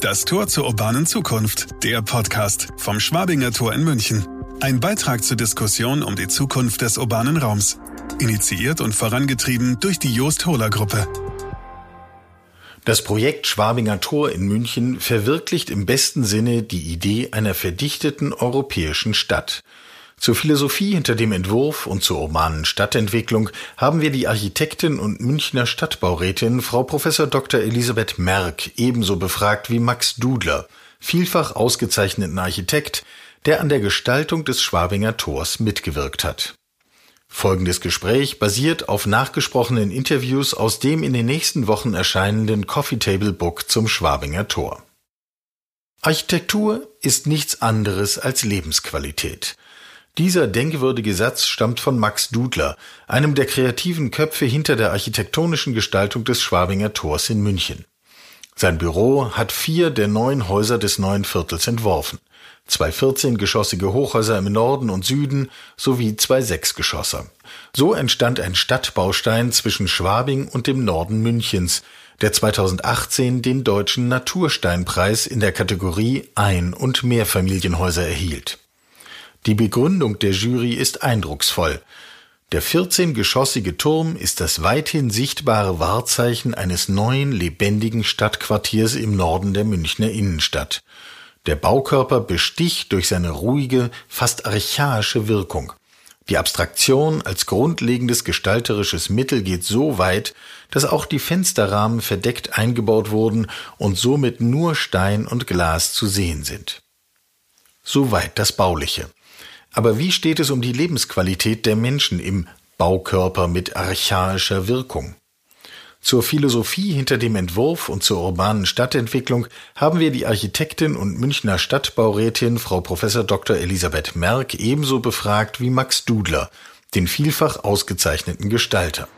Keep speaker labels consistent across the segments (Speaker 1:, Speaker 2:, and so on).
Speaker 1: Das Tor zur urbanen Zukunft, der Podcast vom Schwabinger Tor in München. Ein Beitrag zur Diskussion um die Zukunft des urbanen Raums. Initiiert und vorangetrieben durch die Joost Hohler Gruppe.
Speaker 2: Das Projekt Schwabinger Tor in München verwirklicht im besten Sinne die Idee einer verdichteten europäischen Stadt. Zur Philosophie hinter dem Entwurf und zur urbanen Stadtentwicklung haben wir die Architektin und Münchner Stadtbaurätin Frau Prof. Dr. Elisabeth Merck ebenso befragt wie Max Dudler, vielfach ausgezeichneten Architekt, der an der Gestaltung des Schwabinger Tors mitgewirkt hat. Folgendes Gespräch basiert auf nachgesprochenen Interviews aus dem in den nächsten Wochen erscheinenden Coffee Table Book zum Schwabinger Tor. Architektur ist nichts anderes als Lebensqualität. Dieser denkwürdige Satz stammt von Max Dudler, einem der kreativen Köpfe hinter der architektonischen Gestaltung des Schwabinger Tors in München. Sein Büro hat vier der neun Häuser des neuen Viertels entworfen. Zwei 14-geschossige Hochhäuser im Norden und Süden sowie zwei Sechsgeschosser. So entstand ein Stadtbaustein zwischen Schwabing und dem Norden Münchens, der 2018 den Deutschen Natursteinpreis in der Kategorie Ein- und Mehrfamilienhäuser erhielt. Die Begründung der Jury ist eindrucksvoll. Der 14-geschossige Turm ist das weithin sichtbare Wahrzeichen eines neuen, lebendigen Stadtquartiers im Norden der Münchner Innenstadt. Der Baukörper besticht durch seine ruhige, fast archaische Wirkung. Die Abstraktion als grundlegendes gestalterisches Mittel geht so weit, dass auch die Fensterrahmen verdeckt eingebaut wurden und somit nur Stein und Glas zu sehen sind. Soweit das Bauliche. Aber wie steht es um die Lebensqualität der Menschen im Baukörper mit archaischer Wirkung? Zur Philosophie hinter dem Entwurf und zur urbanen Stadtentwicklung haben wir die Architektin und Münchner Stadtbaurätin Frau Prof. Dr. Elisabeth Merck ebenso befragt wie Max Dudler, den vielfach ausgezeichneten Gestalter.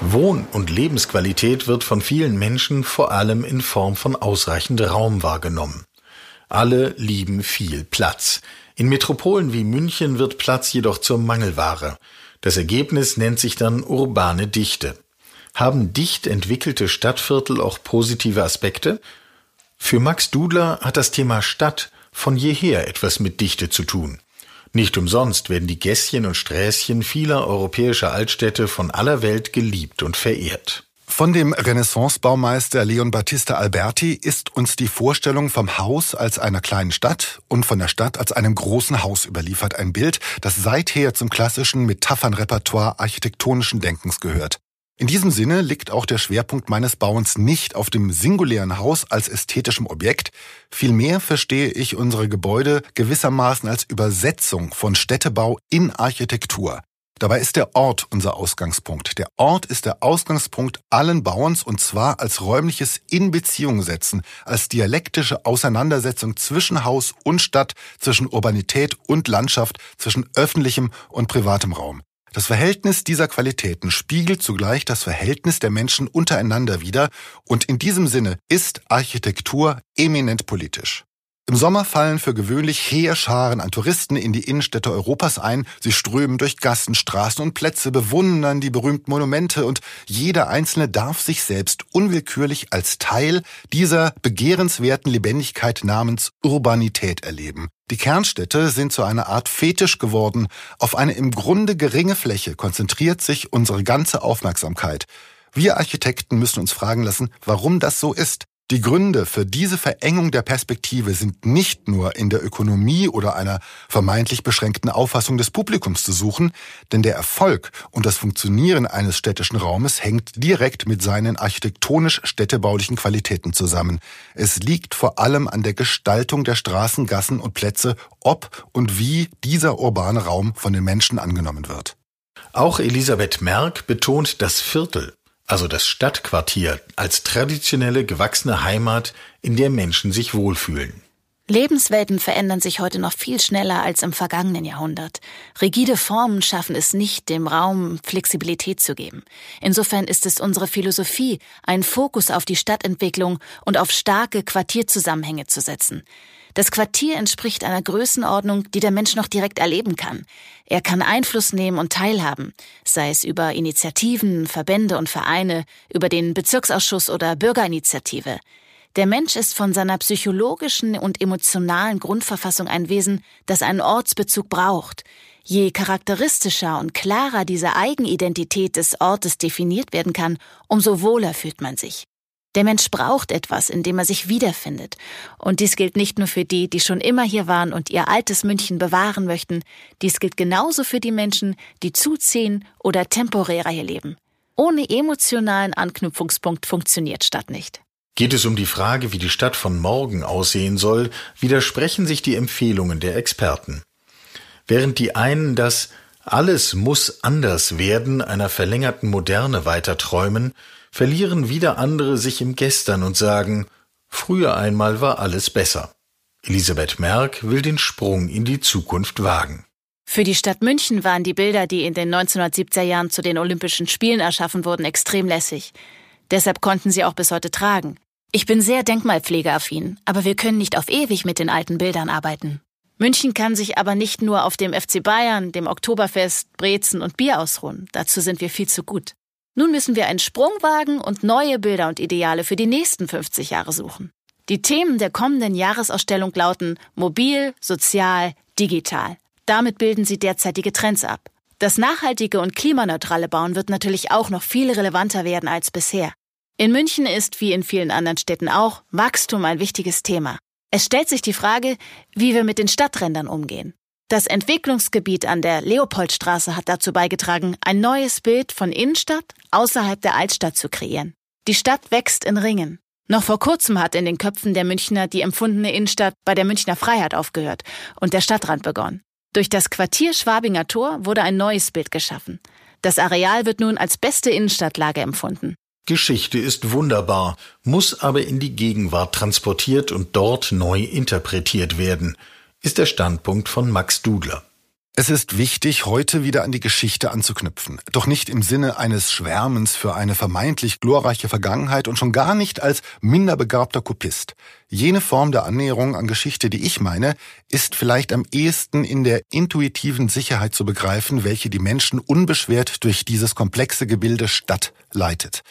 Speaker 2: Wohn- und Lebensqualität wird von vielen Menschen vor allem in Form von ausreichend Raum wahrgenommen. Alle lieben viel Platz. In Metropolen wie München wird Platz jedoch zur Mangelware. Das Ergebnis nennt sich dann urbane Dichte. Haben dicht entwickelte Stadtviertel auch positive Aspekte? Für Max Dudler hat das Thema Stadt von jeher etwas mit Dichte zu tun. Nicht umsonst werden die Gässchen und Sträßchen vieler europäischer Altstädte von aller Welt geliebt und verehrt.
Speaker 3: Von dem Renaissance-Baumeister Leon Battista Alberti ist uns die Vorstellung vom Haus als einer kleinen Stadt und von der Stadt als einem großen Haus überliefert. Ein Bild, das seither zum klassischen Metaphernrepertoire architektonischen Denkens gehört. In diesem Sinne liegt auch der Schwerpunkt meines Bauens nicht auf dem singulären Haus als ästhetischem Objekt, vielmehr verstehe ich unsere Gebäude gewissermaßen als Übersetzung von Städtebau in Architektur. Dabei ist der Ort unser Ausgangspunkt. Der Ort ist der Ausgangspunkt allen Bauens und zwar als räumliches In Beziehung setzen, als dialektische Auseinandersetzung zwischen Haus und Stadt, zwischen Urbanität und Landschaft, zwischen öffentlichem und privatem Raum. Das Verhältnis dieser Qualitäten spiegelt zugleich das Verhältnis der Menschen untereinander wider und in diesem Sinne ist Architektur eminent politisch. Im Sommer fallen für gewöhnlich Heerscharen an Touristen in die Innenstädte Europas ein. Sie strömen durch Gassen, Straßen und Plätze, bewundern die berühmten Monumente und jeder Einzelne darf sich selbst unwillkürlich als Teil dieser begehrenswerten Lebendigkeit namens Urbanität erleben. Die Kernstädte sind zu einer Art Fetisch geworden. Auf eine im Grunde geringe Fläche konzentriert sich unsere ganze Aufmerksamkeit. Wir Architekten müssen uns fragen lassen, warum das so ist. Die Gründe für diese Verengung der Perspektive sind nicht nur in der Ökonomie oder einer vermeintlich beschränkten Auffassung des Publikums zu suchen, denn der Erfolg und das Funktionieren eines städtischen Raumes hängt direkt mit seinen architektonisch-städtebaulichen Qualitäten zusammen. Es liegt vor allem an der Gestaltung der Straßen, Gassen und Plätze, ob und wie dieser urbane Raum von den Menschen angenommen wird.
Speaker 2: Auch Elisabeth Merck betont das Viertel also das Stadtquartier, als traditionelle gewachsene Heimat, in der Menschen sich wohlfühlen.
Speaker 4: Lebenswelten verändern sich heute noch viel schneller als im vergangenen Jahrhundert. Rigide Formen schaffen es nicht, dem Raum Flexibilität zu geben. Insofern ist es unsere Philosophie, einen Fokus auf die Stadtentwicklung und auf starke Quartierzusammenhänge zu setzen. Das Quartier entspricht einer Größenordnung, die der Mensch noch direkt erleben kann. Er kann Einfluss nehmen und teilhaben, sei es über Initiativen, Verbände und Vereine, über den Bezirksausschuss oder Bürgerinitiative. Der Mensch ist von seiner psychologischen und emotionalen Grundverfassung ein Wesen, das einen Ortsbezug braucht. Je charakteristischer und klarer diese Eigenidentität des Ortes definiert werden kann, umso wohler fühlt man sich. Der Mensch braucht etwas, in dem er sich wiederfindet. Und dies gilt nicht nur für die, die schon immer hier waren und ihr altes München bewahren möchten, dies gilt genauso für die Menschen, die zuziehen oder temporärer hier leben. Ohne emotionalen Anknüpfungspunkt funktioniert Stadt nicht.
Speaker 2: Geht es um die Frage, wie die Stadt von morgen aussehen soll, widersprechen sich die Empfehlungen der Experten. Während die einen das alles muss anders werden einer verlängerten Moderne weiterträumen, verlieren wieder andere sich im Gestern und sagen, früher einmal war alles besser. Elisabeth Merck will den Sprung in die Zukunft wagen.
Speaker 4: Für die Stadt München waren die Bilder, die in den 1970er Jahren zu den Olympischen Spielen erschaffen wurden, extrem lässig. Deshalb konnten sie auch bis heute tragen. Ich bin sehr denkmalpflegeaffin, aber wir können nicht auf ewig mit den alten Bildern arbeiten. München kann sich aber nicht nur auf dem FC Bayern, dem Oktoberfest, Brezen und Bier ausruhen. Dazu sind wir viel zu gut. Nun müssen wir einen Sprung wagen und neue Bilder und Ideale für die nächsten 50 Jahre suchen. Die Themen der kommenden Jahresausstellung lauten mobil, sozial, digital. Damit bilden sie derzeitige Trends ab. Das nachhaltige und klimaneutrale Bauen wird natürlich auch noch viel relevanter werden als bisher. In München ist, wie in vielen anderen Städten auch, Wachstum ein wichtiges Thema. Es stellt sich die Frage, wie wir mit den Stadträndern umgehen. Das Entwicklungsgebiet an der Leopoldstraße hat dazu beigetragen, ein neues Bild von Innenstadt außerhalb der Altstadt zu kreieren. Die Stadt wächst in Ringen. Noch vor kurzem hat in den Köpfen der Münchner die empfundene Innenstadt bei der Münchner Freiheit aufgehört und der Stadtrand begonnen. Durch das Quartier Schwabinger Tor wurde ein neues Bild geschaffen. Das Areal wird nun als beste Innenstadtlage empfunden.
Speaker 2: Geschichte ist wunderbar, muss aber in die Gegenwart transportiert und dort neu interpretiert werden ist der Standpunkt von Max Dudler.
Speaker 3: Es ist wichtig, heute wieder an die Geschichte anzuknüpfen. Doch nicht im Sinne eines Schwärmens für eine vermeintlich glorreiche Vergangenheit und schon gar nicht als minderbegabter Kopist. Jene Form der Annäherung an Geschichte, die ich meine, ist vielleicht am ehesten in der intuitiven Sicherheit zu begreifen, welche die Menschen unbeschwert durch dieses komplexe Gebilde Stadt leitet.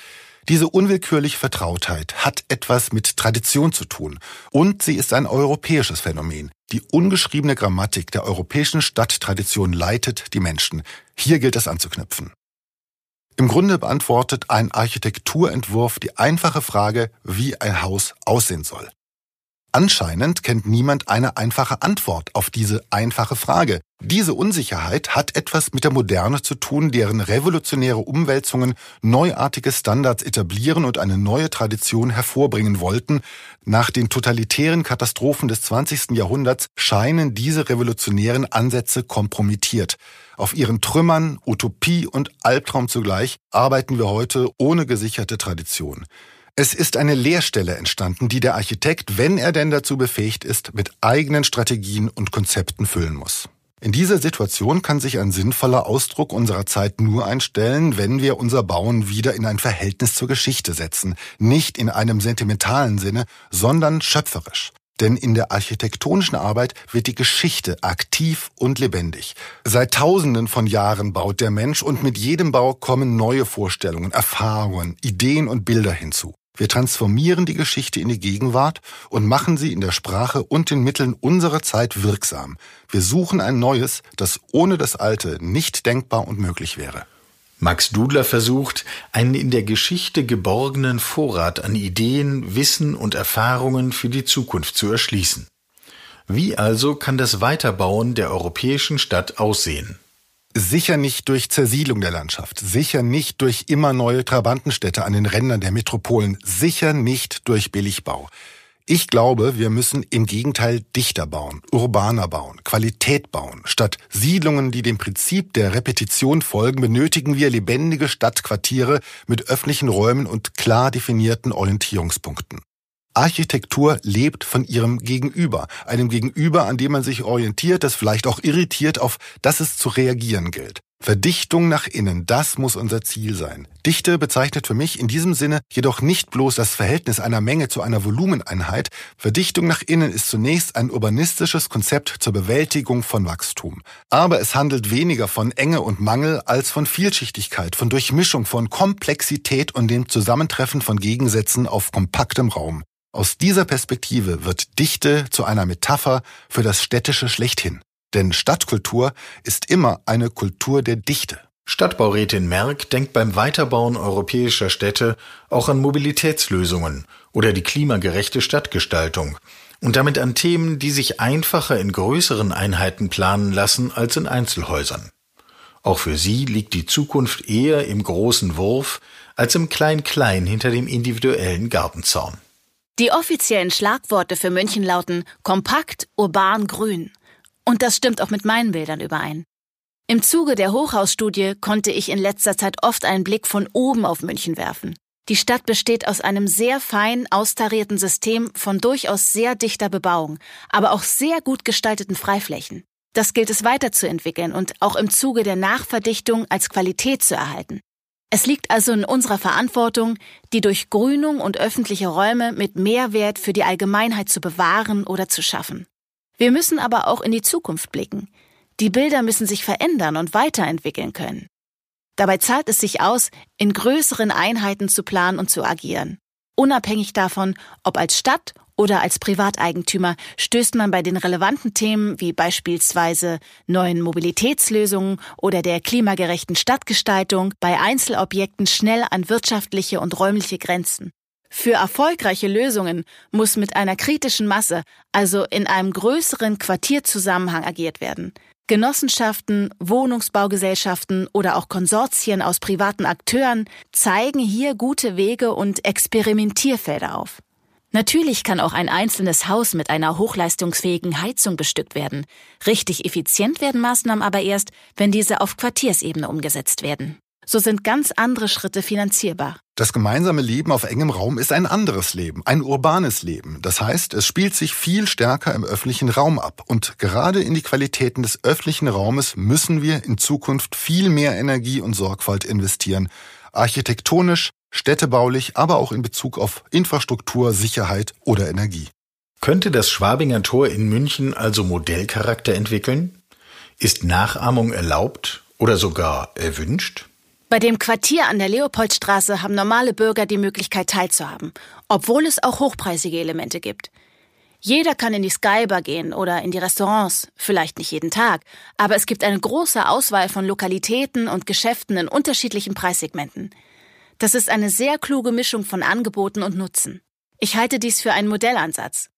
Speaker 3: Diese unwillkürliche Vertrautheit hat etwas mit Tradition zu tun und sie ist ein europäisches Phänomen. Die ungeschriebene Grammatik der europäischen Stadttradition leitet die Menschen. Hier gilt es anzuknüpfen. Im Grunde beantwortet ein Architekturentwurf die einfache Frage, wie ein Haus aussehen soll. Anscheinend kennt niemand eine einfache Antwort auf diese einfache Frage. Diese Unsicherheit hat etwas mit der Moderne zu tun, deren revolutionäre Umwälzungen neuartige Standards etablieren und eine neue Tradition hervorbringen wollten. Nach den totalitären Katastrophen des 20. Jahrhunderts scheinen diese revolutionären Ansätze kompromittiert. Auf ihren Trümmern, Utopie und Albtraum zugleich arbeiten wir heute ohne gesicherte Tradition. Es ist eine Leerstelle entstanden, die der Architekt, wenn er denn dazu befähigt ist, mit eigenen Strategien und Konzepten füllen muss. In dieser Situation kann sich ein sinnvoller Ausdruck unserer Zeit nur einstellen, wenn wir unser Bauen wieder in ein Verhältnis zur Geschichte setzen, nicht in einem sentimentalen Sinne, sondern schöpferisch. Denn in der architektonischen Arbeit wird die Geschichte aktiv und lebendig. Seit Tausenden von Jahren baut der Mensch und mit jedem Bau kommen neue Vorstellungen, Erfahrungen, Ideen und Bilder hinzu. Wir transformieren die Geschichte in die Gegenwart und machen sie in der Sprache und den Mitteln unserer Zeit wirksam. Wir suchen ein Neues, das ohne das Alte nicht denkbar und möglich wäre.
Speaker 2: Max Dudler versucht, einen in der Geschichte geborgenen Vorrat an Ideen, Wissen und Erfahrungen für die Zukunft zu erschließen. Wie also kann das Weiterbauen der europäischen Stadt aussehen?
Speaker 3: Sicher nicht durch Zersiedlung der Landschaft, sicher nicht durch immer neue Trabantenstädte an den Rändern der Metropolen, sicher nicht durch Billigbau. Ich glaube, wir müssen im Gegenteil dichter bauen, urbaner bauen, Qualität bauen. Statt Siedlungen, die dem Prinzip der Repetition folgen, benötigen wir lebendige Stadtquartiere mit öffentlichen Räumen und klar definierten Orientierungspunkten. Architektur lebt von ihrem Gegenüber, einem Gegenüber, an dem man sich orientiert, das vielleicht auch irritiert, auf das es zu reagieren gilt. Verdichtung nach innen, das muss unser Ziel sein. Dichte bezeichnet für mich in diesem Sinne jedoch nicht bloß das Verhältnis einer Menge zu einer Volumeneinheit. Verdichtung nach innen ist zunächst ein urbanistisches Konzept zur Bewältigung von Wachstum. Aber es handelt weniger von Enge und Mangel als von Vielschichtigkeit, von Durchmischung, von Komplexität und dem Zusammentreffen von Gegensätzen auf kompaktem Raum. Aus dieser Perspektive wird Dichte zu einer Metapher für das Städtische schlechthin. Denn Stadtkultur ist immer eine Kultur der Dichte.
Speaker 2: Stadtbaurätin Merck denkt beim Weiterbauen europäischer Städte auch an Mobilitätslösungen oder die klimagerechte Stadtgestaltung und damit an Themen, die sich einfacher in größeren Einheiten planen lassen als in Einzelhäusern. Auch für sie liegt die Zukunft eher im großen Wurf als im Klein-Klein hinter dem individuellen Gartenzaun.
Speaker 4: Die offiziellen Schlagworte für München lauten kompakt, urban, grün. Und das stimmt auch mit meinen Bildern überein. Im Zuge der Hochhausstudie konnte ich in letzter Zeit oft einen Blick von oben auf München werfen. Die Stadt besteht aus einem sehr fein austarierten System von durchaus sehr dichter Bebauung, aber auch sehr gut gestalteten Freiflächen. Das gilt es weiterzuentwickeln und auch im Zuge der Nachverdichtung als Qualität zu erhalten. Es liegt also in unserer Verantwortung, die Durchgrünung und öffentliche Räume mit Mehrwert für die Allgemeinheit zu bewahren oder zu schaffen. Wir müssen aber auch in die Zukunft blicken. Die Bilder müssen sich verändern und weiterentwickeln können. Dabei zahlt es sich aus, in größeren Einheiten zu planen und zu agieren. Unabhängig davon, ob als Stadt oder als Privateigentümer stößt man bei den relevanten Themen wie beispielsweise neuen Mobilitätslösungen oder der klimagerechten Stadtgestaltung bei Einzelobjekten schnell an wirtschaftliche und räumliche Grenzen. Für erfolgreiche Lösungen muss mit einer kritischen Masse, also in einem größeren Quartierzusammenhang agiert werden. Genossenschaften, Wohnungsbaugesellschaften oder auch Konsortien aus privaten Akteuren zeigen hier gute Wege und Experimentierfelder auf. Natürlich kann auch ein einzelnes Haus mit einer hochleistungsfähigen Heizung bestückt werden. Richtig effizient werden Maßnahmen aber erst, wenn diese auf Quartiersebene umgesetzt werden so sind ganz andere Schritte finanzierbar.
Speaker 3: Das gemeinsame Leben auf engem Raum ist ein anderes Leben, ein urbanes Leben. Das heißt, es spielt sich viel stärker im öffentlichen Raum ab. Und gerade in die Qualitäten des öffentlichen Raumes müssen wir in Zukunft viel mehr Energie und Sorgfalt investieren. Architektonisch, städtebaulich, aber auch in Bezug auf Infrastruktur, Sicherheit oder Energie.
Speaker 2: Könnte das Schwabinger Tor in München also Modellcharakter entwickeln? Ist Nachahmung erlaubt oder sogar erwünscht?
Speaker 4: Bei dem Quartier an der Leopoldstraße haben normale Bürger die Möglichkeit teilzuhaben, obwohl es auch hochpreisige Elemente gibt. Jeder kann in die Skybar gehen oder in die Restaurants, vielleicht nicht jeden Tag, aber es gibt eine große Auswahl von Lokalitäten und Geschäften in unterschiedlichen Preissegmenten. Das ist eine sehr kluge Mischung von Angeboten und Nutzen. Ich halte dies für einen Modellansatz.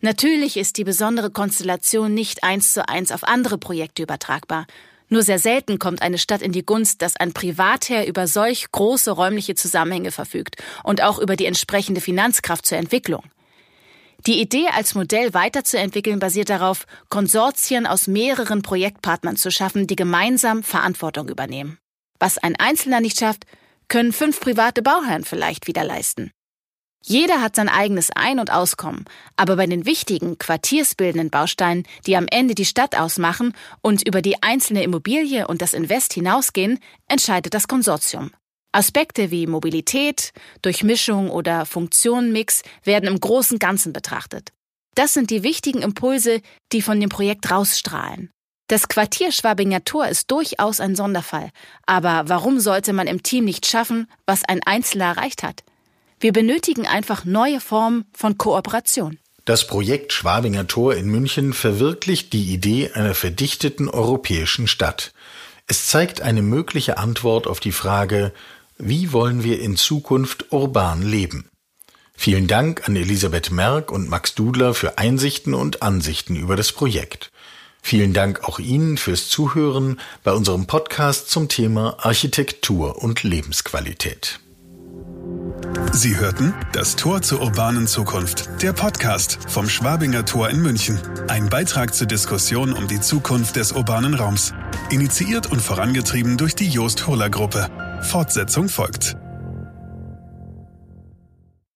Speaker 4: Natürlich ist die besondere Konstellation nicht eins zu eins auf andere Projekte übertragbar, nur sehr selten kommt eine Stadt in die Gunst, dass ein Privatherr über solch große räumliche Zusammenhänge verfügt und auch über die entsprechende Finanzkraft zur Entwicklung. Die Idee als Modell weiterzuentwickeln basiert darauf, Konsortien aus mehreren Projektpartnern zu schaffen, die gemeinsam Verantwortung übernehmen. Was ein Einzelner nicht schafft, können fünf private Bauherren vielleicht wieder leisten. Jeder hat sein eigenes Ein- und Auskommen, aber bei den wichtigen quartiersbildenden Bausteinen, die am Ende die Stadt ausmachen und über die einzelne Immobilie und das Invest hinausgehen, entscheidet das Konsortium. Aspekte wie Mobilität, Durchmischung oder Funktionenmix werden im großen Ganzen betrachtet. Das sind die wichtigen Impulse, die von dem Projekt rausstrahlen. Das Quartier Schwabinger Tor ist durchaus ein Sonderfall, aber warum sollte man im Team nicht schaffen, was ein Einzelner erreicht hat? Wir benötigen einfach neue Formen von Kooperation.
Speaker 2: Das Projekt Schwabinger Tor in München verwirklicht die Idee einer verdichteten europäischen Stadt. Es zeigt eine mögliche Antwort auf die Frage, wie wollen wir in Zukunft urban leben? Vielen Dank an Elisabeth Merck und Max Dudler für Einsichten und Ansichten über das Projekt. Vielen Dank auch Ihnen fürs Zuhören bei unserem Podcast zum Thema Architektur und Lebensqualität.
Speaker 1: Sie hörten das Tor zur urbanen Zukunft, der Podcast vom Schwabinger Tor in München. Ein Beitrag zur Diskussion um die Zukunft des urbanen Raums. Initiiert und vorangetrieben durch die Joost Hohler Gruppe. Fortsetzung folgt.